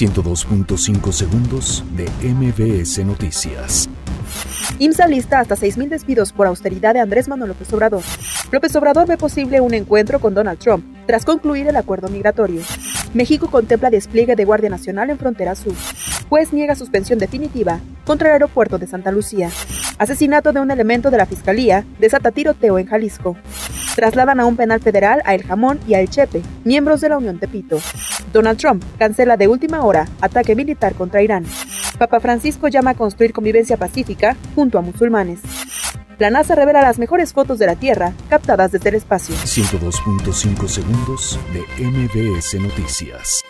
102.5 segundos de MBS Noticias. IMSA lista hasta 6.000 despidos por austeridad de Andrés Manuel López Obrador. López Obrador ve posible un encuentro con Donald Trump tras concluir el acuerdo migratorio. México contempla despliegue de Guardia Nacional en frontera sur. Juez niega suspensión definitiva contra el aeropuerto de Santa Lucía. Asesinato de un elemento de la Fiscalía desata tiroteo en Jalisco. Trasladan a un penal federal a El Jamón y a El Chepe, miembros de la Unión Tepito. Donald Trump cancela de última hora ataque militar contra Irán. Papa Francisco llama a construir convivencia pacífica junto a musulmanes. La NASA revela las mejores fotos de la Tierra captadas desde el espacio. 102.5 segundos de MBS Noticias.